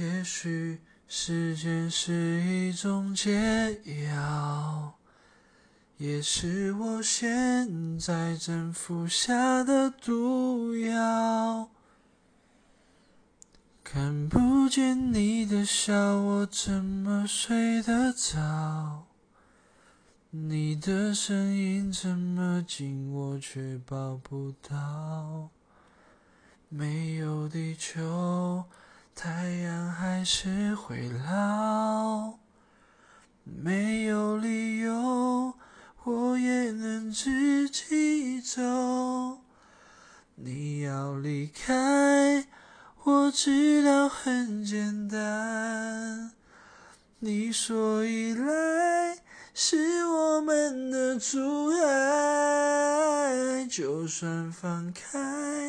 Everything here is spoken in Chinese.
也许时间是一种解药，也是我现在正服下的毒药。看不见你的笑，我怎么睡得着？你的声音这么近，我却抱不到。没有地球，太阳还是会老。没有理由，我也能自己走。你要离开，我知道很简单。你说依赖是我们的阻碍，就算放开。